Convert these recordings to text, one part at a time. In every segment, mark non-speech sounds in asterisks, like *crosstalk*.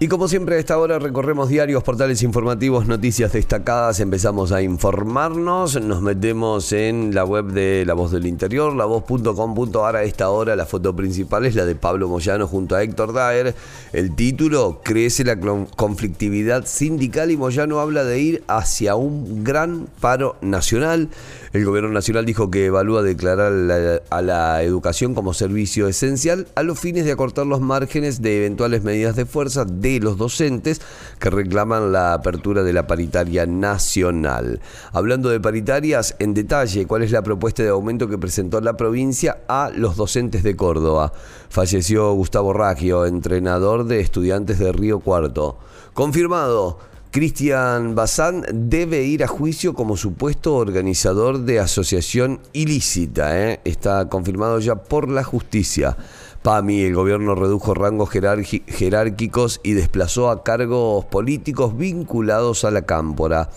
Y como siempre a esta hora recorremos diarios, portales informativos, noticias destacadas, empezamos a informarnos, nos metemos en la web de La Voz del Interior, lavoz.com.ar a esta hora, la foto principal es la de Pablo Moyano junto a Héctor Daer, el título, crece la conflictividad sindical. Y Moyano habla de ir hacia un gran paro nacional. El gobierno nacional dijo que evalúa declarar a la educación como servicio esencial a los fines de acortar los márgenes de eventuales medidas de fuerza de los docentes que reclaman la apertura de la paritaria nacional. Hablando de paritarias, en detalle, ¿cuál es la propuesta de aumento que presentó la provincia a los docentes de Córdoba? Falleció Gustavo Raggio, entrenador de estudiantes de Río Cuarto. Confirmado. Cristian Bazán debe ir a juicio como supuesto organizador de asociación ilícita. ¿eh? Está confirmado ya por la justicia. PAMI, el gobierno redujo rangos jerárquicos y desplazó a cargos políticos vinculados a la cámpora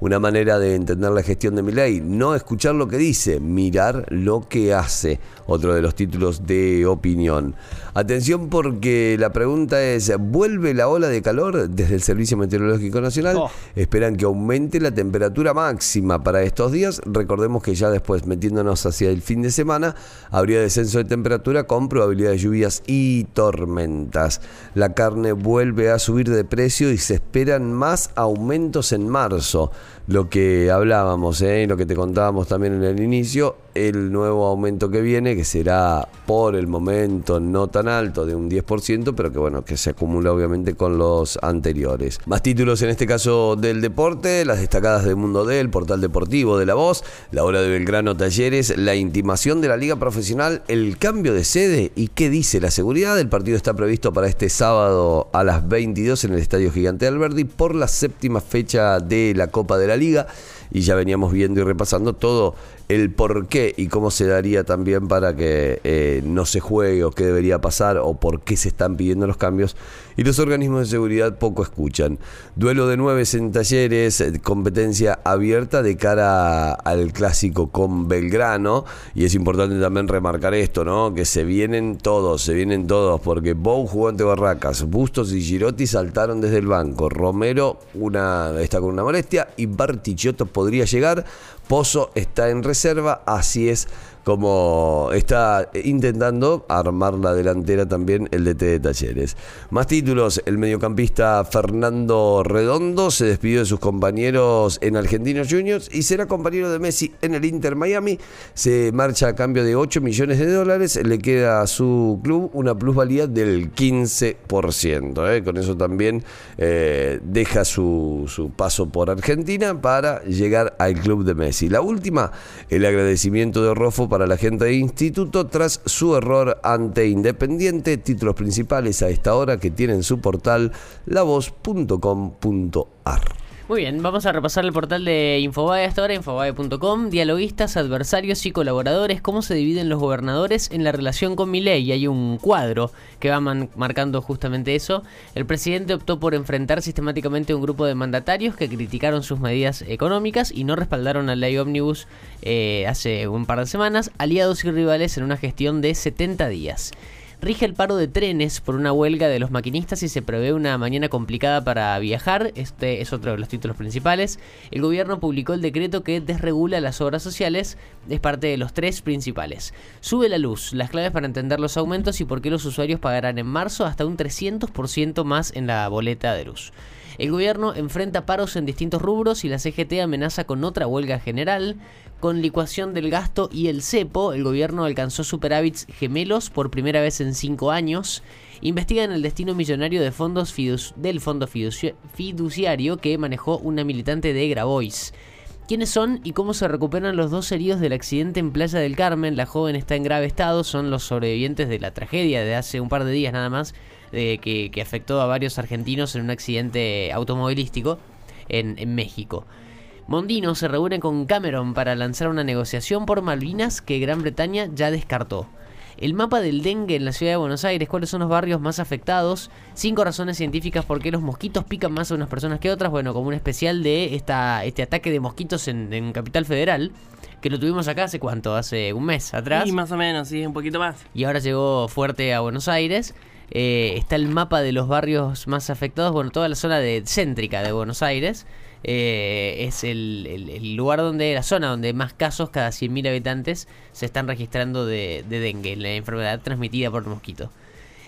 una manera de entender la gestión de Milei, no escuchar lo que dice, mirar lo que hace, otro de los títulos de opinión. Atención porque la pregunta es, ¿vuelve la ola de calor desde el Servicio Meteorológico Nacional? Oh. Esperan que aumente la temperatura máxima para estos días. Recordemos que ya después, metiéndonos hacia el fin de semana, habría descenso de temperatura con probabilidad de lluvias y tormentas. La carne vuelve a subir de precio y se esperan más aumentos en marzo lo que hablábamos, ¿eh? lo que te contábamos también en el inicio, el nuevo aumento que viene, que será por el momento no tan alto, de un 10%, pero que bueno, que se acumula obviamente con los anteriores. Más títulos en este caso del deporte, las destacadas del Mundo del portal deportivo de La Voz, la hora de Belgrano Talleres, la intimación de la Liga Profesional, el cambio de sede y qué dice la seguridad. El partido está previsto para este sábado a las 22 en el Estadio Gigante Alberdi por la séptima fecha de la Copa de la Liga y ya veníamos viendo y repasando todo el por qué y cómo se daría también para que eh, no se juegue o qué debería pasar o por qué se están pidiendo los cambios y los organismos de seguridad poco escuchan. Duelo de nueve en talleres, eh, competencia abierta de cara al clásico con Belgrano y es importante también remarcar esto, ¿no? Que se vienen todos, se vienen todos porque Bou jugó ante Barracas, Bustos y Girotti saltaron desde el banco, Romero una, está con una molestia y Bartichotto podría llegar, Pozo está en reserva, así es como está intentando armar la delantera también el DT de Talleres. Más títulos, el mediocampista Fernando Redondo se despidió de sus compañeros en Argentinos Juniors y será compañero de Messi en el Inter Miami. Se marcha a cambio de 8 millones de dólares, le queda a su club una plusvalía del 15%. ¿eh? Con eso también eh, deja su, su paso por Argentina para llegar al club de Messi. La última, el agradecimiento de Rofo para la gente de Instituto tras su error ante Independiente. Títulos principales a esta hora que tienen su portal lavoz.com.ar. Muy bien, vamos a repasar el portal de Infobae hasta ahora, infobae.com. Dialoguistas, adversarios y colaboradores, cómo se dividen los gobernadores en la relación con Milei. Hay un cuadro que va marcando justamente eso. El presidente optó por enfrentar sistemáticamente a un grupo de mandatarios que criticaron sus medidas económicas y no respaldaron la ley Omnibus eh, hace un par de semanas, aliados y rivales en una gestión de 70 días. Rige el paro de trenes por una huelga de los maquinistas y se prevé una mañana complicada para viajar. Este es otro de los títulos principales. El gobierno publicó el decreto que desregula las obras sociales. Es parte de los tres principales. Sube la luz, las claves para entender los aumentos y por qué los usuarios pagarán en marzo hasta un 300% más en la boleta de luz. El gobierno enfrenta paros en distintos rubros y la CGT amenaza con otra huelga general. Con licuación del gasto y el cepo, el gobierno alcanzó superávits gemelos por primera vez en cinco años. Investigan el destino millonario de fondos del fondo fiduciario que manejó una militante de Grabois. ¿Quiénes son y cómo se recuperan los dos heridos del accidente en Playa del Carmen? La joven está en grave estado, son los sobrevivientes de la tragedia de hace un par de días nada más, que, afectó a varios argentinos en un accidente automovilístico en México. Mondino se reúne con Cameron para lanzar una negociación por Malvinas que Gran Bretaña ya descartó. El mapa del dengue en la ciudad de Buenos Aires, cuáles son los barrios más afectados, cinco razones científicas por qué los mosquitos pican más a unas personas que otras, bueno, como un especial de esta, este ataque de mosquitos en, en Capital Federal que lo tuvimos acá hace cuánto, hace un mes atrás. Y más o menos, sí, un poquito más. y ahora llegó fuerte a Buenos Aires. Eh, está el mapa de los barrios más afectados, bueno, toda la zona de, céntrica de Buenos Aires. eh, es el, el- el lugar donde, la zona donde más casos cada 100.000 habitantes se están registrando de, de dengue, la enfermedad transmitida por mosquito.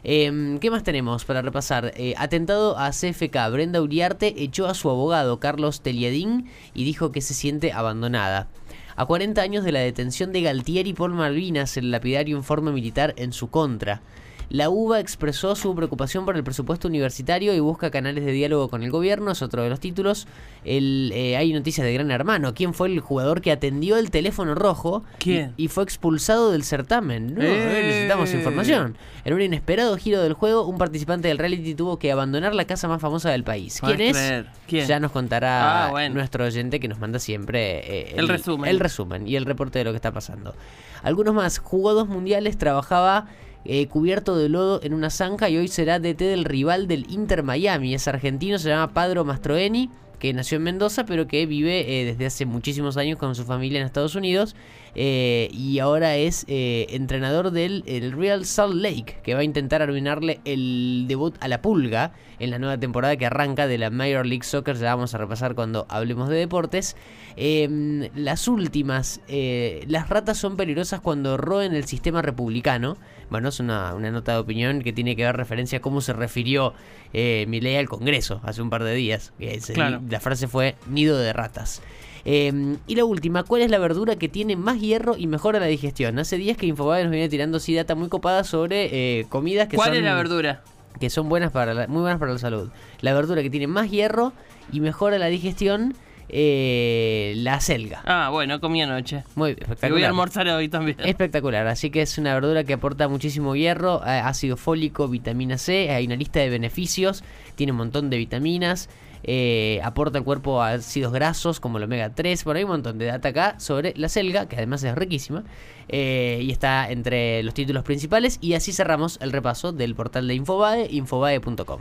Eh, ¿Qué más tenemos para repasar? Eh, atentado a CFK. Brenda Uriarte echó a su abogado Carlos Teliadín y dijo que se siente abandonada. A 40 años de la detención de Galtieri por Malvinas, el lapidario informe militar en su contra. La UBA expresó su preocupación por el presupuesto universitario y busca canales de diálogo con el gobierno, es otro de los títulos. El, eh, hay noticias de Gran Hermano. ¿Quién fue el jugador que atendió el teléfono rojo y- ¿Quién? Y, fue expulsado del certamen? No, ¡Eh! necesitamos información. En un inesperado giro del juego, un participante del reality tuvo que abandonar la casa más famosa del país. ¿Quién es? ¿Quién? Ya nos contará Ah, bueno. nuestro oyente que nos manda siempre eh, El resumen. el resumen y el reporte de lo que está pasando. Algunos más. Jugó dos mundiales, trabajaba eh, cubierto de lodo en una zanja y hoy será DT del rival del Inter Miami. Es argentino, se llama Padro Mastroeni, que nació en Mendoza, pero que vive eh, desde hace muchísimos años con su familia en Estados Unidos. eh, y ahora es entrenador del el Real Salt Lake, que va a intentar arruinarle el debut a la pulga en la nueva temporada que arranca de la Major League Soccer. Ya vamos a repasar cuando hablemos de deportes. Eh, las últimas, las ratas son peligrosas cuando roen el sistema republicano. Bueno, es una, una nota de opinión que tiene que ver referencia a cómo se refirió eh, Milei al Congreso hace un par de días. Claro. La frase fue nido de ratas. Eh, y la última, ¿cuál es la verdura que tiene más hierro y mejora la digestión? Hace días que Infobae nos viene tirando sí data muy copada sobre eh, comidas que ¿Cuál son es la verdura? que son buenas para la- muy buenas para la salud. La verdura que tiene más hierro y mejora la digestión, eh, la selga. Ah, bueno, comí anoche. Muy Y voy a espectacular. almorzar hoy también. Espectacular, así que es una verdura que aporta muchísimo hierro, eh, ácido fólico, vitamina C, hay una lista de beneficios, tiene un montón de vitaminas, eh, aporta al cuerpo ácidos grasos como el omega 3, bueno, hay un montón de data acá sobre la selga, que además es riquísima, eh, y está entre los títulos principales, y así cerramos el repaso del portal de Infobae, infobae.com.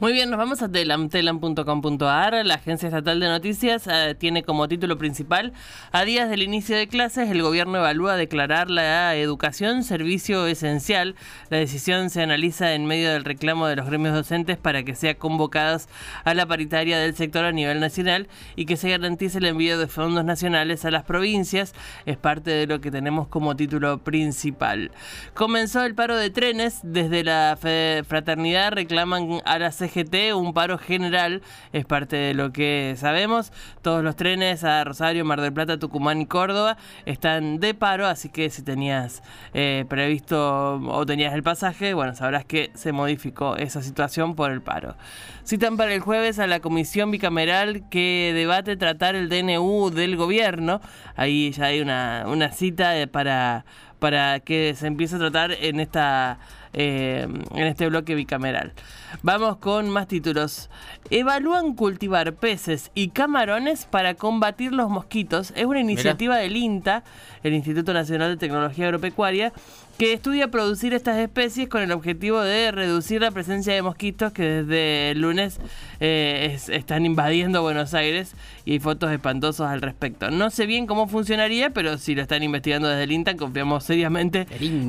Muy bien, nos vamos a telam, telam.com.ar. La Agencia Estatal de Noticias eh, tiene como título principal, a días del inicio de clases, el gobierno evalúa declarar la educación servicio esencial. La decisión se analiza en medio del reclamo de los gremios docentes para que sean convocadas a la paritaria del sector a nivel nacional y que se garantice el envío de fondos nacionales a las provincias. Es parte de lo que tenemos como título principal. Comenzó el paro de trenes. Desde la fraternidad reclaman a la CGT un paro general. Es parte de lo que sabemos. Todos los trenes a Rosario, Mar del Plata, Tucumán y Córdoba están de paro. Así que si tenías eh, previsto o tenías el pasaje, bueno, sabrás que se modificó esa situación por el paro. Citan para el jueves a la comisión bicameral que debate tratar el DNU del gobierno. Ahí ya hay una, una cita para, para que se empiece a tratar en esta eh, en este bloque bicameral. Vamos con más títulos. Evalúan cultivar peces y camarones para combatir los mosquitos. Es una iniciativa del INTA, el Instituto Nacional de Tecnología Agropecuaria, que estudia producir estas especies con el objetivo de reducir la presencia de mosquitos que desde el lunes eh, es- están invadiendo Buenos Aires y hay fotos espantosas al respecto. No sé bien cómo funcionaría, pero si lo están investigando desde el INTA, confiamos seriamente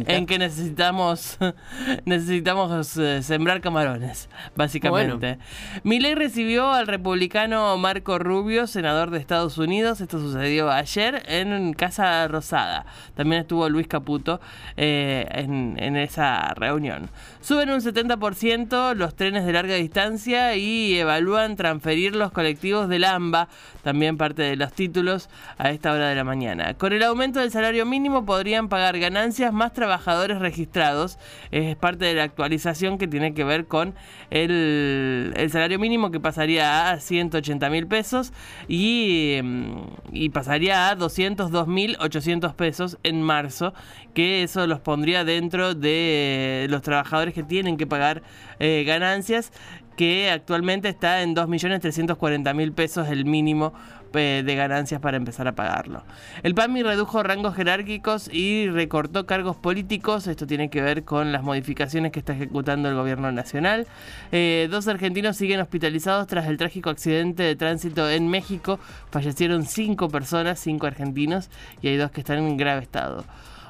en que necesitamos *laughs* necesitamos eh, sembrar camarones, básicamente. Milei recibió al republicano Marco Rubio, senador de Estados Unidos. Esto sucedió ayer en Casa Rosada. También estuvo Luis Caputo eh, en, esa reunión. Suben un 70% los trenes de larga distancia y evalúan transferir los colectivos del AMBA, también parte de los títulos, a esta hora de la mañana. Con el aumento del salario mínimo podrían pagar ganancias más trabajadores registrados. Es parte de la actualización que tiene que ver con el, salario mínimo que pasaría a 180 mil pesos y, mm, pasaría a 202.800 pesos en marzo, que eso los pondría dentro de los trabajadores que tienen que pagar eh, ganancias que actualmente está en 2.340.000 pesos el mínimo eh, de ganancias para empezar a pagarlo. El PAMI redujo rangos jerárquicos y recortó cargos políticos. Esto tiene que ver con las modificaciones que está ejecutando el gobierno nacional. Eh, dos argentinos siguen hospitalizados tras el trágico accidente de tránsito en México. Fallecieron cinco personas, cinco argentinos, y hay dos que están en grave estado.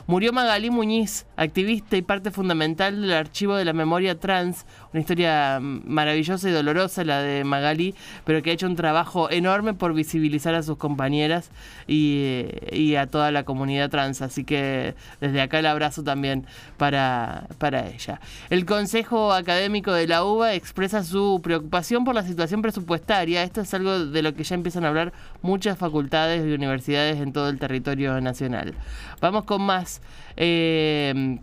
Murió Magalí Muñiz, activista y parte fundamental del archivo de la memoria trans, una historia maravillosa y dolorosa la de Magalí, pero que ha hecho un trabajo enorme por visibilizar a sus compañeras y, a toda la comunidad trans. Así que desde acá el abrazo también para, para ella. El Consejo Académico de la UBA expresa su preocupación por la situación presupuestaria. Esto es algo de lo que ya empiezan a hablar muchas facultades y universidades en todo el territorio nacional. Vamos con más. Eh,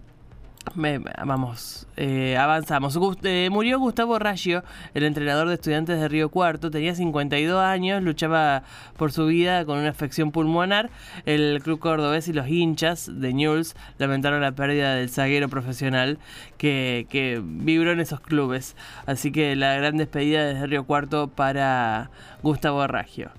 vamos, eh, avanzamos. Eh, murió Gustavo Raggio, el entrenador de estudiantes de Río Cuarto. Tenía 52 años, luchaba por su vida con una afección pulmonar. El club cordobés y los hinchas de Newell's lamentaron la pérdida del zaguero profesional que, que vibró en esos clubes. Así que la gran despedida desde Río Cuarto para Gustavo Raggio.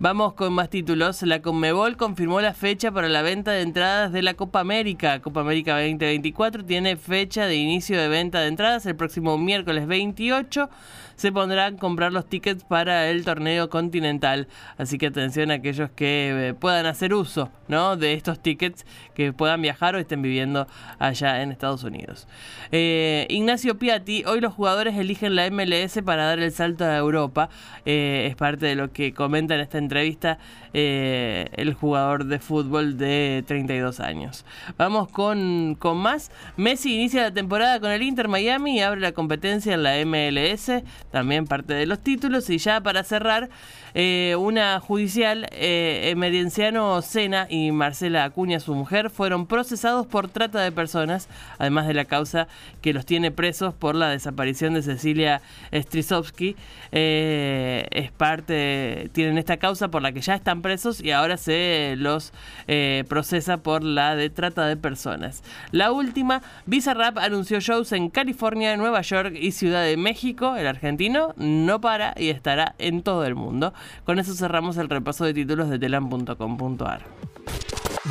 Vamos con más títulos. La Conmebol confirmó la fecha para la venta de entradas de la Copa América. Copa América 2024 tiene fecha de inicio de venta de entradas el próximo miércoles 28 se pondrán a comprar los tickets para el torneo continental. Así que atención a aquellos que eh, puedan hacer uso ¿no? de estos tickets, que puedan viajar o estén viviendo allá en Estados Unidos. Eh, Ignacio Piatti, hoy los jugadores eligen la MLS para dar el salto a Europa. Eh, es parte de lo que comenta en esta entrevista el jugador de fútbol de 32 años. Vamos con, con más. Messi inicia la temporada con el Inter Miami y abre la competencia en la MLS también parte de los títulos. Y ya para cerrar, eh, una judicial, eh, Emerenciano Sena y Marcela Acuña, su mujer, fueron procesados por trata de personas, además de la causa que los tiene presos por la desaparición de Cecilia Strisovsky. Eh, es parte, tienen esta por la que ya están presos y ahora se los eh, procesa por la de trata de personas. La última, Bizarrap anunció shows en California, Nueva York y Ciudad de México. El argentino no para y estará en todo el mundo. Con eso cerramos el repaso de títulos de telam.com.ar.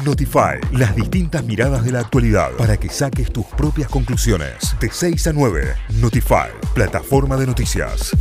Notify, las distintas miradas de la actualidad para que saques tus propias conclusiones. De 6 a 9, Notify, plataforma de noticias.